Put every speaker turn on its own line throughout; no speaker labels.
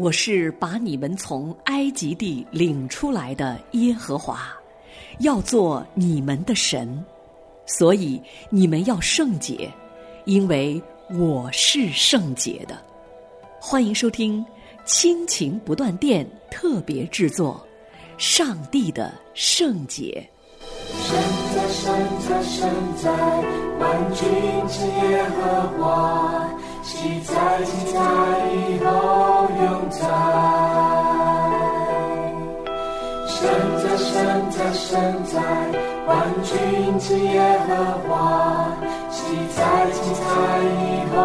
我是把你们从埃及地领出来的耶和华，要做你们的神，所以你们要圣洁，因为我是圣洁的。欢迎收听亲情不断电特别制作《上帝的圣洁》。
神在，神在，神在，万军之耶和华，喜在，喜在，以后永在。神在，神在，神在，万军之耶和华，喜在，喜在，以后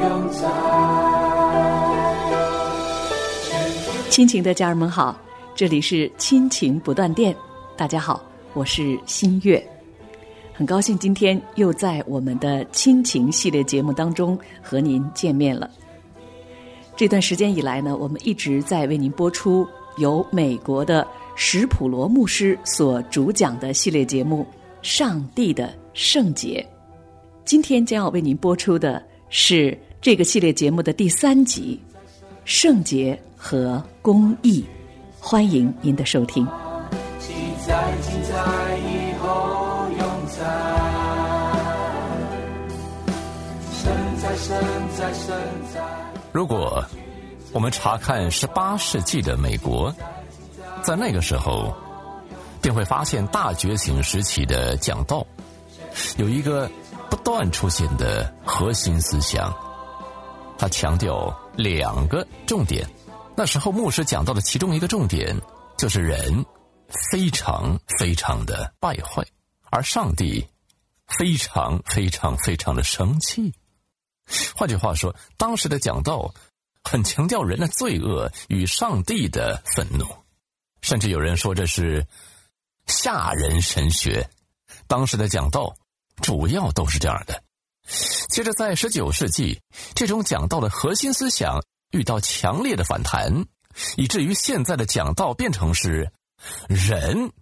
永在。
亲情的家人们好，这里是亲情不断电，大家好，我是新月，很高兴今天又在我们的亲情系列节目当中和您见面了。这段时间以来呢，我们一直在为您播出由美国的史普罗牧师所主讲的系列节目《上帝的圣洁》。今天将要为您播出的是这个系列节目的第三集《圣洁和公义》，欢迎您的收听。
在，在，在。在。
如果我们查看十八世纪的美国，在那个时候，便会发现大觉醒时期的讲道有一个不断出现的核心思想，他强调两个重点。那时候牧师讲到的其中一个重点就是人非常非常的败坏，而上帝非常非常非常的生气。换句话说，当时的讲道很强调人的罪恶与上帝的愤怒，甚至有人说这是吓人神学。当时的讲道主要都是这样的。接着，在十九世纪，这种讲道的核心思想遇到强烈的反弹，以至于现在的讲道变成是人。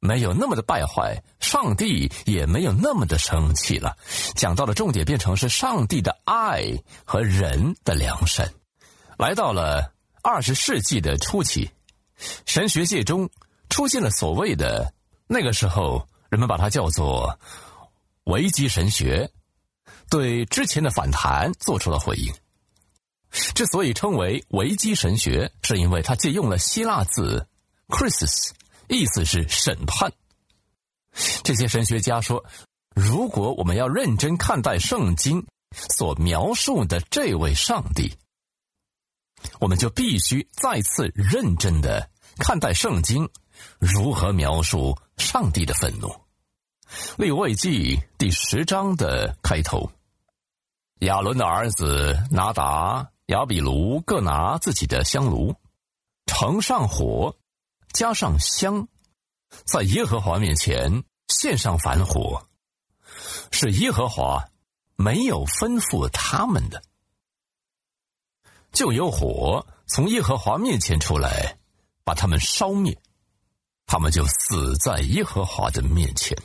没有那么的败坏，上帝也没有那么的生气了。讲到的重点变成是上帝的爱和人的良善。来到了二十世纪的初期，神学界中出现了所谓的那个时候，人们把它叫做维基神学，对之前的反弹做出了回应。之所以称为维基神学，是因为它借用了希腊字 “crisis”。意思是审判。这些神学家说，如果我们要认真看待圣经所描述的这位上帝，我们就必须再次认真的看待圣经如何描述上帝的愤怒。立位记第十章的开头，亚伦的儿子拿达、亚比卢各拿自己的香炉，盛上火。加上香，在耶和华面前献上凡火，是耶和华没有吩咐他们的，就有火从耶和华面前出来，把他们烧灭，他们就死在耶和华的面前。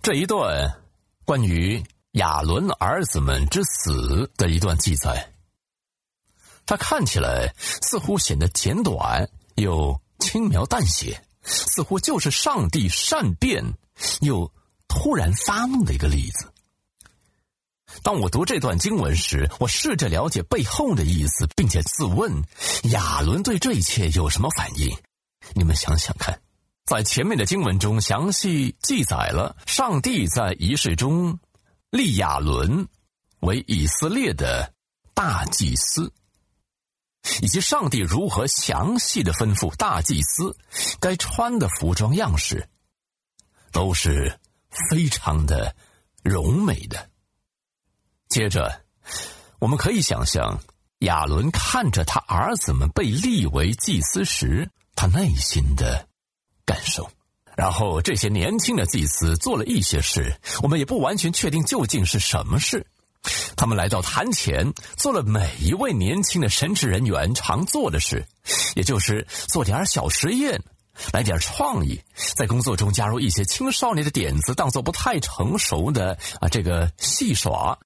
这一段关于亚伦儿子们之死的一段记载，它看起来似乎显得简短又。轻描淡写，似乎就是上帝善变又突然发怒的一个例子。当我读这段经文时，我试着了解背后的意思，并且自问：亚伦对这一切有什么反应？你们想想看，在前面的经文中详细记载了上帝在仪式中立亚伦为以色列的大祭司。以及上帝如何详细的吩咐大祭司该穿的服装样式，都是非常的柔美的。接着，我们可以想象亚伦看着他儿子们被立为祭司时，他内心的感受。然后，这些年轻的祭司做了一些事，我们也不完全确定究竟是什么事。他们来到坛前，做了每一位年轻的神职人员常做的事，也就是做点小实验，来点创意，在工作中加入一些青少年的点子，当做不太成熟的啊这个戏耍。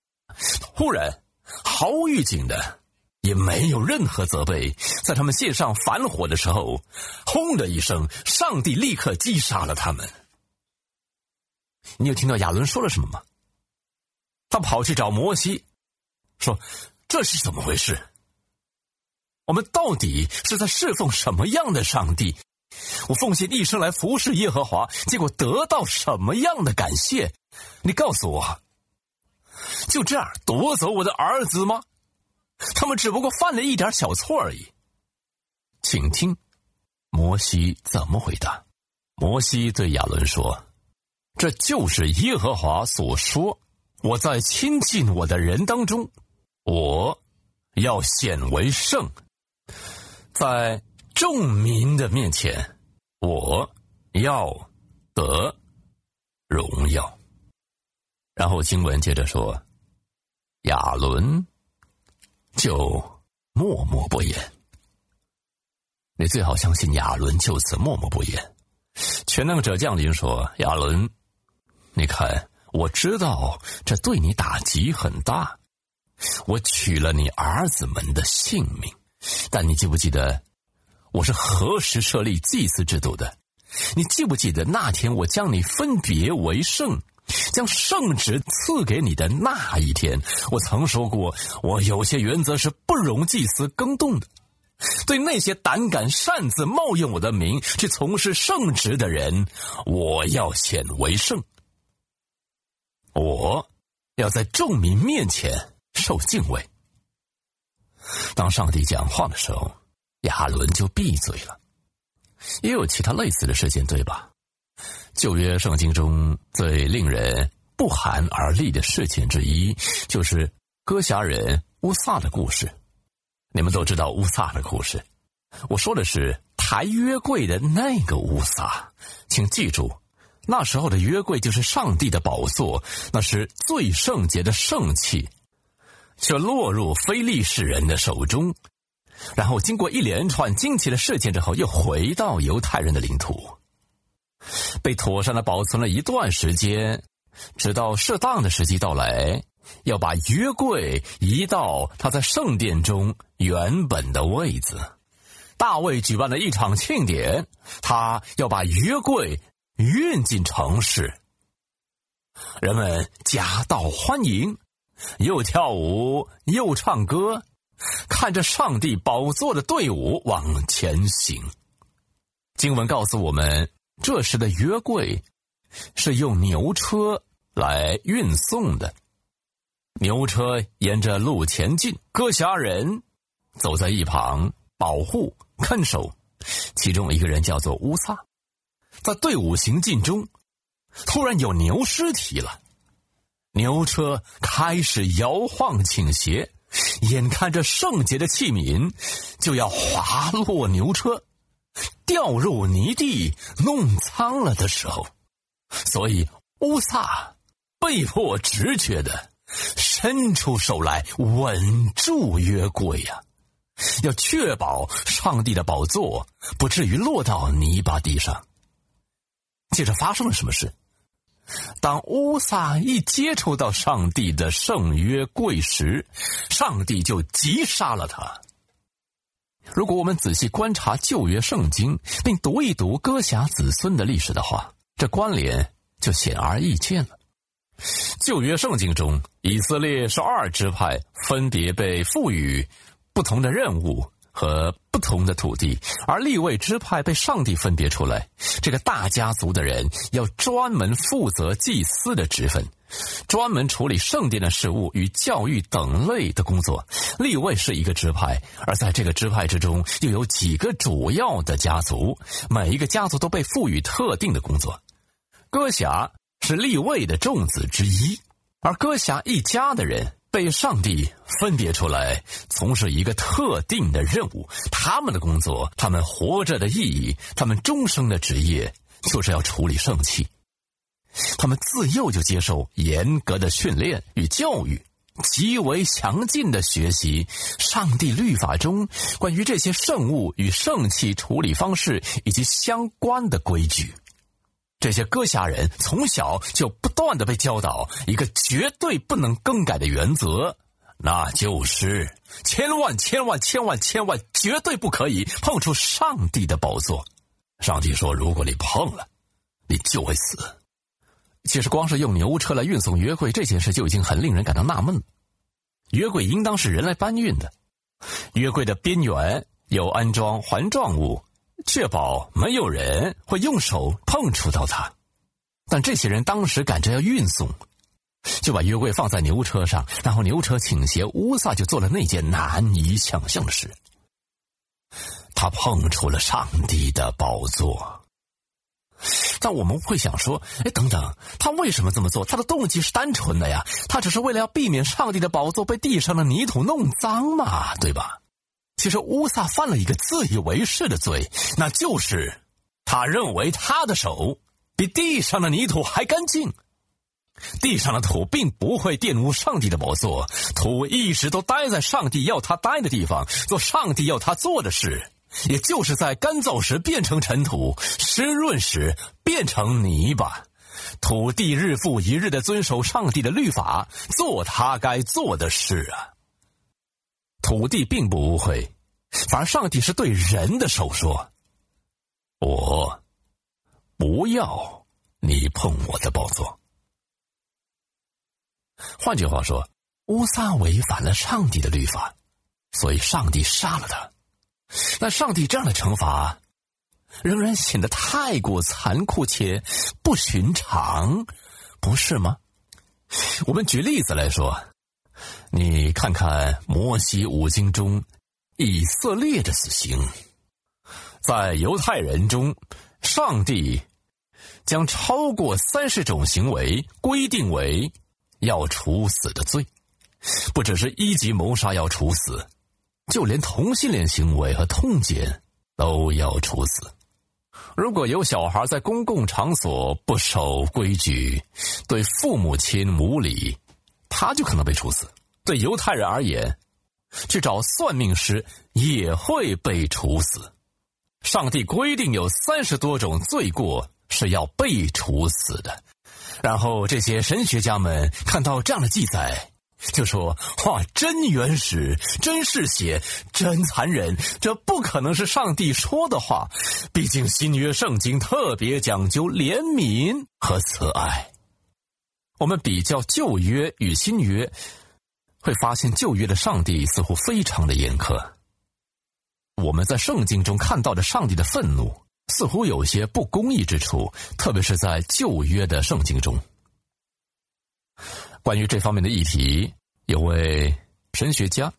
忽然，毫无预警的，也没有任何责备。在他们献上反火的时候，轰的一声，上帝立刻击杀了他们。你有听到亚伦说了什么吗？他跑去找摩西，说：“这是怎么回事？我们到底是在侍奉什么样的上帝？我奉献一生来服侍耶和华，结果得到什么样的感谢？你告诉我，就这样夺走我的儿子吗？他们只不过犯了一点小错而已。”请听，摩西怎么回答？摩西对亚伦说。这就是耶和华所说：“我在亲近我的人当中，我要显为圣；在众民的面前，我要得荣耀。”然后经文接着说：“亚伦就默默不言。你最好相信亚伦就此默默不言。全能者降临说：亚伦。”你看，我知道这对你打击很大。我取了你儿子们的性命，但你记不记得我是何时设立祭祀制度的？你记不记得那天我将你分别为圣，将圣旨赐给你的那一天？我曾说过，我有些原则是不容祭司更动的。对那些胆敢擅自冒用我的名去从事圣职的人，我要显为圣。我要在众民面前受敬畏。当上帝讲话的时候，亚伦就闭嘴了。也有其他类似的事件，对吧？旧约圣经中最令人不寒而栗的事件之一，就是歌侠人乌萨的故事。你们都知道乌萨的故事。我说的是抬约柜的那个乌萨，请记住。那时候的约柜就是上帝的宝座，那是最圣洁的圣器，却落入非利士人的手中，然后经过一连串惊奇的事件之后，又回到犹太人的领土，被妥善的保存了一段时间，直到适当的时机到来，要把约柜移到他在圣殿中原本的位置。大卫举办了一场庆典，他要把约柜。运进城市，人们夹道欢迎，又跳舞又唱歌，看着上帝宝座的队伍往前行。经文告诉我们，这时的约柜是用牛车来运送的，牛车沿着路前进，歌侠人走在一旁保护看守，其中一个人叫做乌萨。在队伍行进中，突然有牛尸体了。牛车开始摇晃倾斜，眼看着圣洁的器皿就要滑落牛车，掉入泥地弄脏了的时候，所以乌萨被迫直觉的伸出手来稳住约柜呀，要确保上帝的宝座不至于落到泥巴地上。接着发生了什么事？当乌萨一接触到上帝的圣约柜时，上帝就击杀了他。如果我们仔细观察旧约圣经，并读一读歌侠子孙的历史的话，这关联就显而易见了。旧约圣经中，以色列十二支派分别被赋予不同的任务。和不同的土地，而立位支派被上帝分别出来。这个大家族的人要专门负责祭司的职分，专门处理圣殿的事务与教育等类的工作。立位是一个支派，而在这个支派之中，又有几个主要的家族，每一个家族都被赋予特定的工作。歌侠是立位的众子之一，而歌侠一家的人。被上帝分别出来从事一个特定的任务，他们的工作，他们活着的意义，他们终生的职业，就是要处理圣器。他们自幼就接受严格的训练与教育，极为详尽的学习上帝律法中关于这些圣物与圣器处理方式以及相关的规矩。这些歌侠人从小就不断的被教导一个绝对不能更改的原则，那就是千万千万千万千万绝对不可以碰触上帝的宝座。上帝说：“如果你碰了，你就会死。”其实，光是用牛车来运送约柜这件事就已经很令人感到纳闷了。约柜应当是人来搬运的，约柜的边缘有安装环状物，确保没有人会用手碰触到它。但这些人当时赶着要运送，就把约柜放在牛车上，然后牛车倾斜，乌萨就做了那件难以想象的事，他碰触了上帝的宝座。但我们会想说，哎，等等，他为什么这么做？他的动机是单纯的呀，他只是为了要避免上帝的宝座被地上的泥土弄脏嘛，对吧？其实乌萨犯了一个自以为是的罪，那就是他认为他的手比地上的泥土还干净。地上的土并不会玷污上帝的宝座，土一直都待在上帝要他待的地方，做上帝要他做的事。也就是在干燥时变成尘土，湿润时变成泥巴。土地日复一日的遵守上帝的律法，做他该做的事啊。土地并不污秽，反而上帝是对人的手说：“我不要你碰我的宝座。”换句话说，乌撒违反了上帝的律法，所以上帝杀了他。那上帝这样的惩罚，仍然显得太过残酷且不寻常，不是吗？我们举例子来说，你看看摩西五经中以色列的死刑，在犹太人中，上帝将超过三十种行为规定为要处死的罪，不只是一级谋杀要处死。就连同性恋行为和通奸都要处死。如果有小孩在公共场所不守规矩，对父母亲无礼，他就可能被处死。对犹太人而言，去找算命师也会被处死。上帝规定有三十多种罪过是要被处死的。然后这些神学家们看到这样的记载。就说哇真原始，真是血，真残忍，这不可能是上帝说的话。毕竟新约圣经特别讲究怜悯和慈爱。我们比较旧约与新约，会发现旧约的上帝似乎非常的严苛。我们在圣经中看到的上帝的愤怒，似乎有些不公义之处，特别是在旧约的圣经中。关于这方面的议题，有位神学家，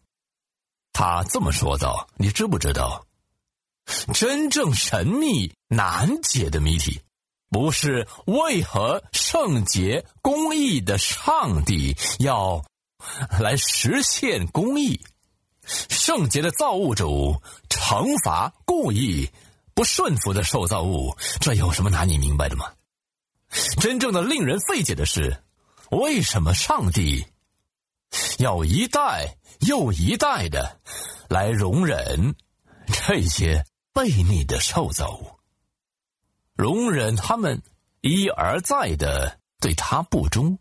他这么说道：“你知不知道，真正神秘难解的谜题，不是为何圣洁公义的上帝要来实现公义？圣洁的造物主惩罚故意不顺服的受造物，这有什么难以明白的吗？真正的令人费解的是。”为什么上帝要一代又一代的来容忍这些悖逆的受造物，容忍他们一而再的对他不忠？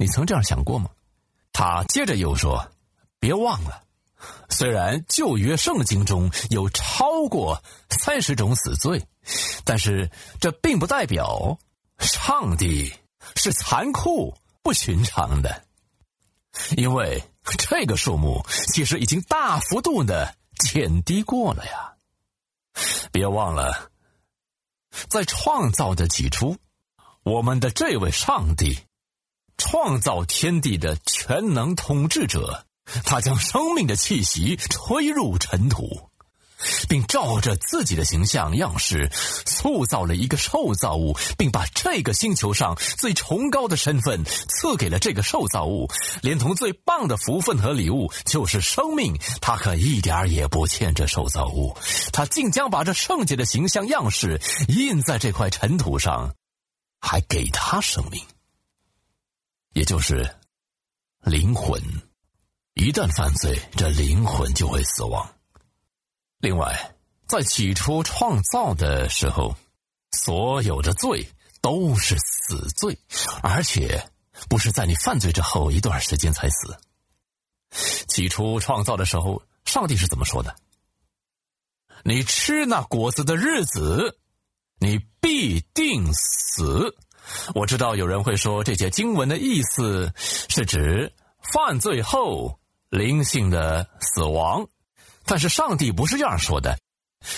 你曾这样想过吗？他接着又说：“别忘了，虽然旧约圣经中有超过三十种死罪，但是这并不代表上帝。”是残酷不寻常的，因为这个数目其实已经大幅度的减低过了呀。别忘了，在创造的起初，我们的这位上帝，创造天地的全能统治者，他将生命的气息吹入尘土。并照着自己的形象样式塑造了一个受造物，并把这个星球上最崇高的身份赐给了这个受造物，连同最棒的福分和礼物，就是生命。他可一点也不欠这受造物，他竟将把这圣洁的形象样式印在这块尘土上，还给他生命，也就是灵魂。一旦犯罪，这灵魂就会死亡。另外，在起初创造的时候，所有的罪都是死罪，而且不是在你犯罪之后一段时间才死。起初创造的时候，上帝是怎么说的？你吃那果子的日子，你必定死。我知道有人会说，这节经文的意思是指犯罪后灵性的死亡，但是上帝不是这样说的。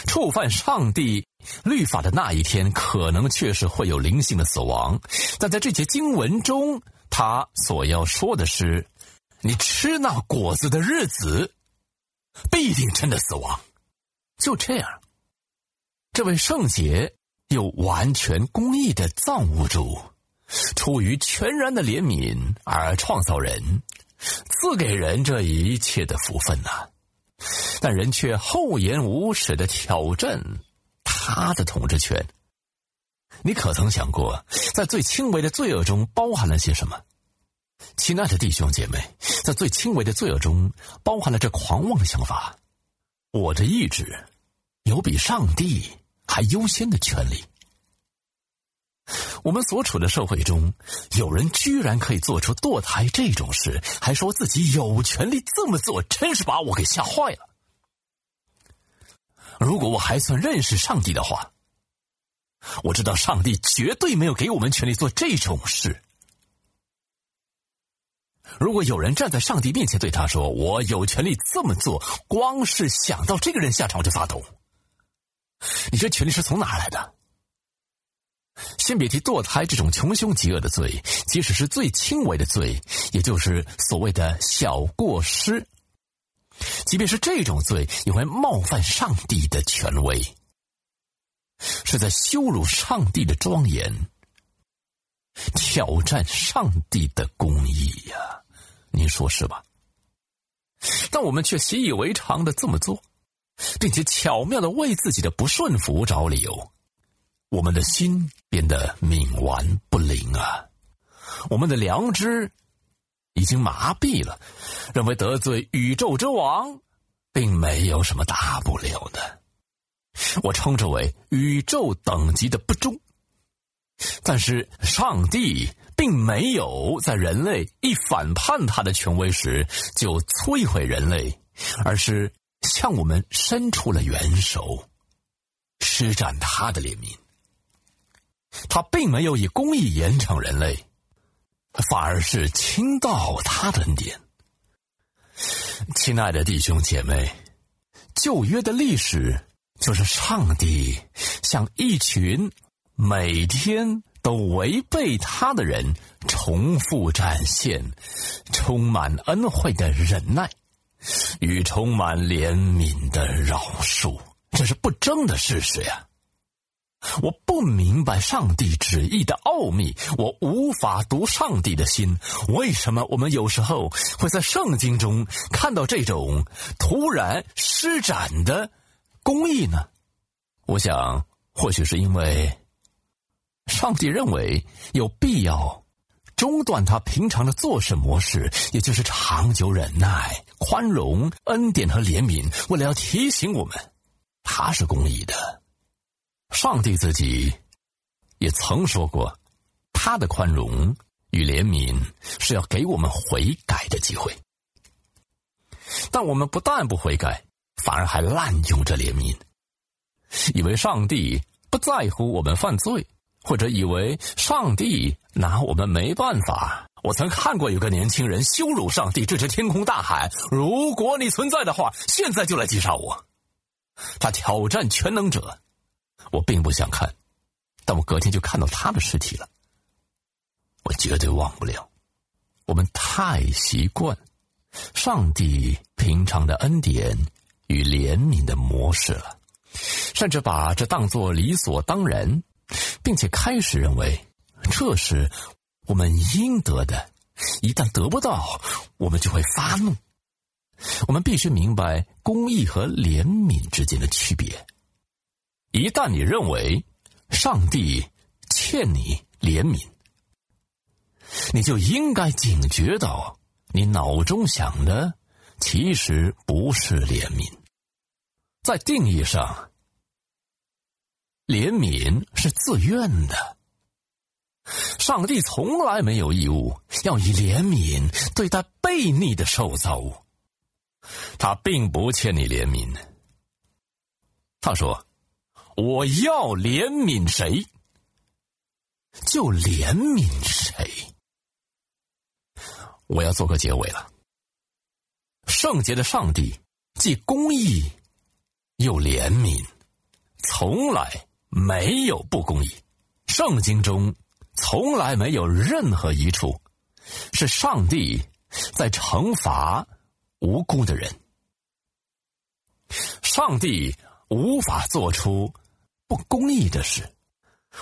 触犯上帝律法的那一天，可能确实会有灵性的死亡，但在这节经文中，他所要说的是，你吃那果子的日子，必定真的死亡。就这样，这位圣洁又完全公义的造物主，出于全然的怜悯而创造人，赐给人这一切的福分呐。但人却厚颜无耻的挑战他的统治权。你可曾想过，在最轻微的罪恶中包含了些什么？亲爱的弟兄姐妹，在最轻微的罪恶中包含了这狂妄的想法：我的意志。有比上帝还优先的权利。我们所处的社会中，有人居然可以做出堕胎这种事，还说自己有权利这么做，真是把我给吓坏了。如果我还算认识上帝的话，我知道上帝绝对没有给我们权利做这种事。如果有人站在上帝面前对他说：“我有权利这么做”，光是想到这个人下场，我就发抖。你这权利是从哪来的？先别提堕胎这种穷凶极恶的罪，即使是最轻微的罪，也就是所谓的小过失，即便是这种罪，也会冒犯上帝的权威，是在羞辱上帝的庄严，挑战上帝的公义呀！您说是吧？但我们却习以为常的这么做。并且巧妙的为自己的不顺服找理由，我们的心变得冥顽不灵啊！我们的良知已经麻痹了，认为得罪宇宙之王并没有什么大不了的。我称之为宇宙等级的不忠。但是上帝并没有在人类一反叛他的权威时就摧毁人类，而是。向我们伸出了援手，施展他的怜悯。他并没有以公义严惩人类，反而是倾倒他的恩典。亲爱的弟兄姐妹，旧约的历史就是上帝向一群每天都违背他的人重复展现充满恩惠的忍耐。与充满怜悯的饶恕，这是不争的事实呀！我不明白上帝旨意的奥秘，我无法读上帝的心。为什么我们有时候会在圣经中看到这种突然施展的公义呢？我想，或许是因为上帝认为有必要。中断他平常的做事模式，也就是长久忍耐、宽容、恩典和怜悯，为了要提醒我们，他是公义的。上帝自己也曾说过，他的宽容与怜悯是要给我们悔改的机会。但我们不但不悔改，反而还滥用这怜悯，以为上帝不在乎我们犯罪。或者以为上帝拿我们没办法。我曾看过有个年轻人羞辱上帝，对着天空大喊：“如果你存在的话，现在就来击杀我！”他挑战全能者。我并不想看，但我隔天就看到他的尸体了。我绝对忘不了。我们太习惯上帝平常的恩典与怜悯的模式了，甚至把这当作理所当然。并且开始认为这是我们应得的，一旦得不到，我们就会发怒。我们必须明白公义和怜悯之间的区别。一旦你认为上帝欠你怜悯，你就应该警觉到你脑中想的其实不是怜悯，在定义上。怜悯是自愿的，上帝从来没有义务要以怜悯对待悖逆的受造物。他并不欠你怜悯。他说：“我要怜悯谁，就怜悯谁。”我要做个结尾了。圣洁的上帝既公义又怜悯，从来没有不公义。圣经中从来没有任何一处是上帝在惩罚无辜的人。上帝无法做出不公义的事。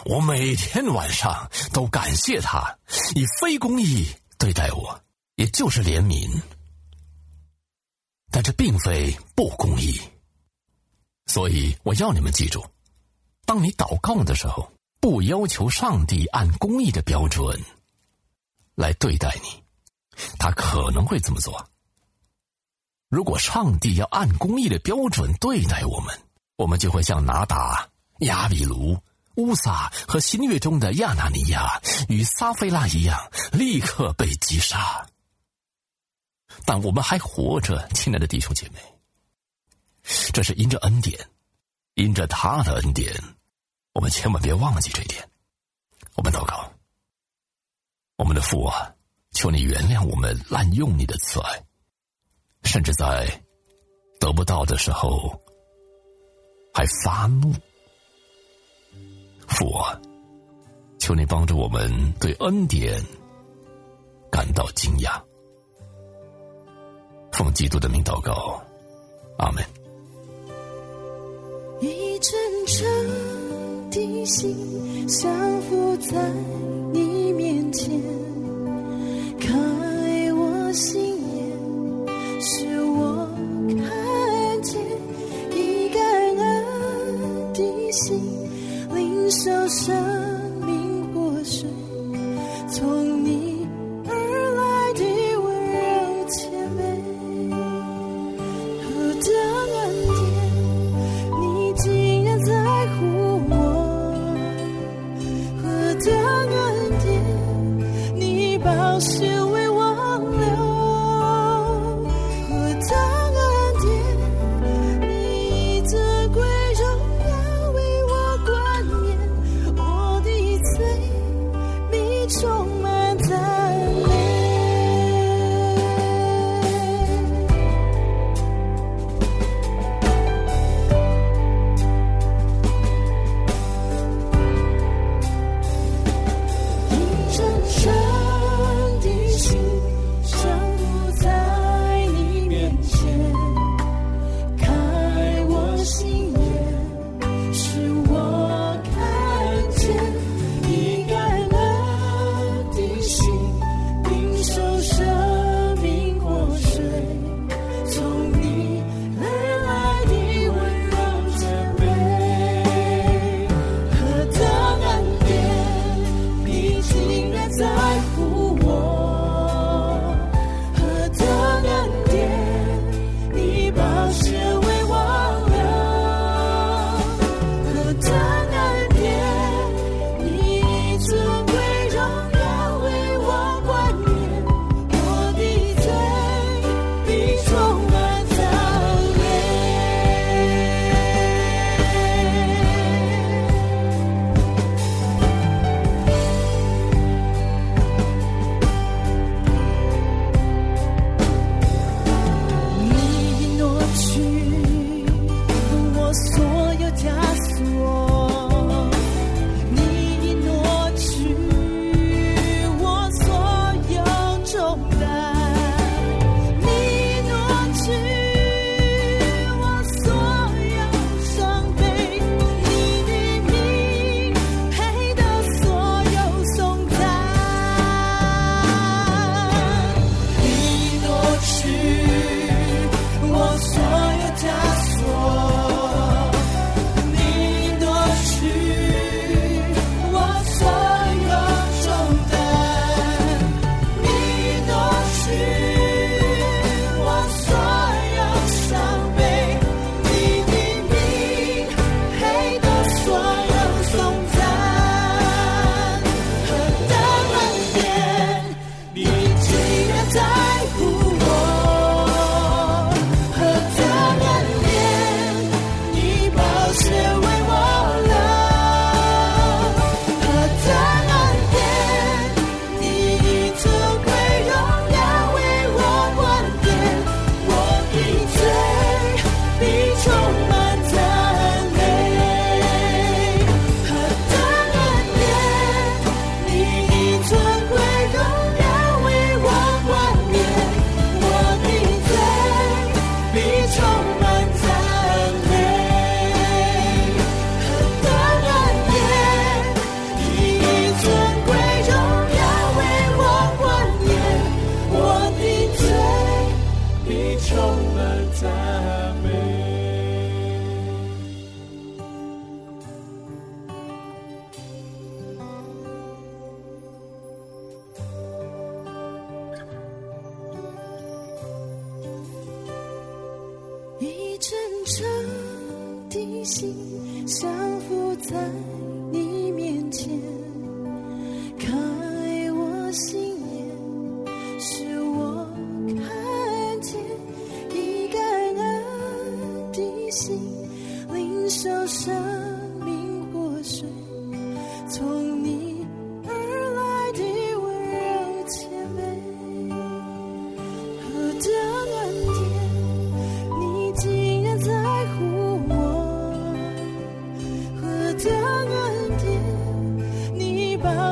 我每天晚上都感谢他以非公义对待我，也就是怜悯。但这并非不公义，所以我要你们记住：当你祷告的时候，不要求上帝按公义的标准来对待你，他可能会这么做。如果上帝要按公义的标准对待我们，我们就会像拿达、亚比卢、乌撒和新月中的亚纳尼亚与撒菲拉一样，立刻被击杀。但我们还活着，亲爱的弟兄姐妹，这是因着恩典，因着他的恩典，我们千万别忘记这一点。我们祷告，我们的父啊，求你原谅我们滥用你的慈爱。甚至在得不到的时候还发怒，父啊，求你帮助我们对恩典感到惊讶。奉基督的名祷告，阿门。
真诚的心降伏在你面前，开我心。眼。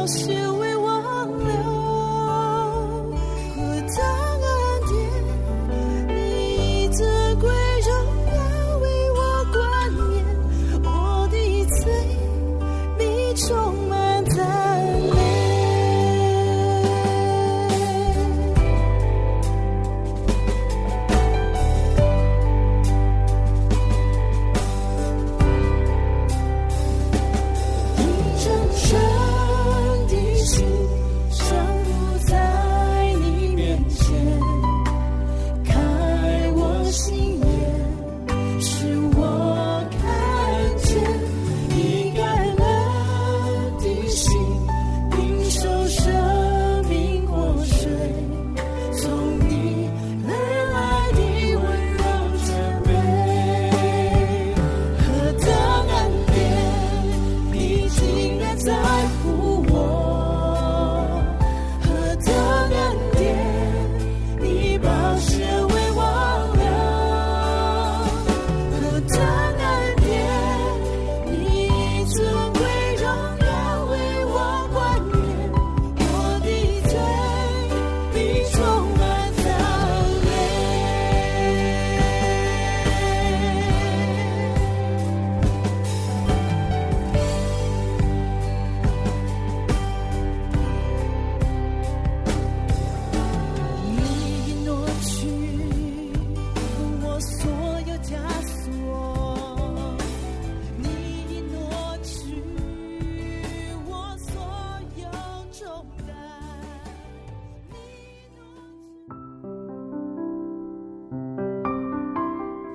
你宝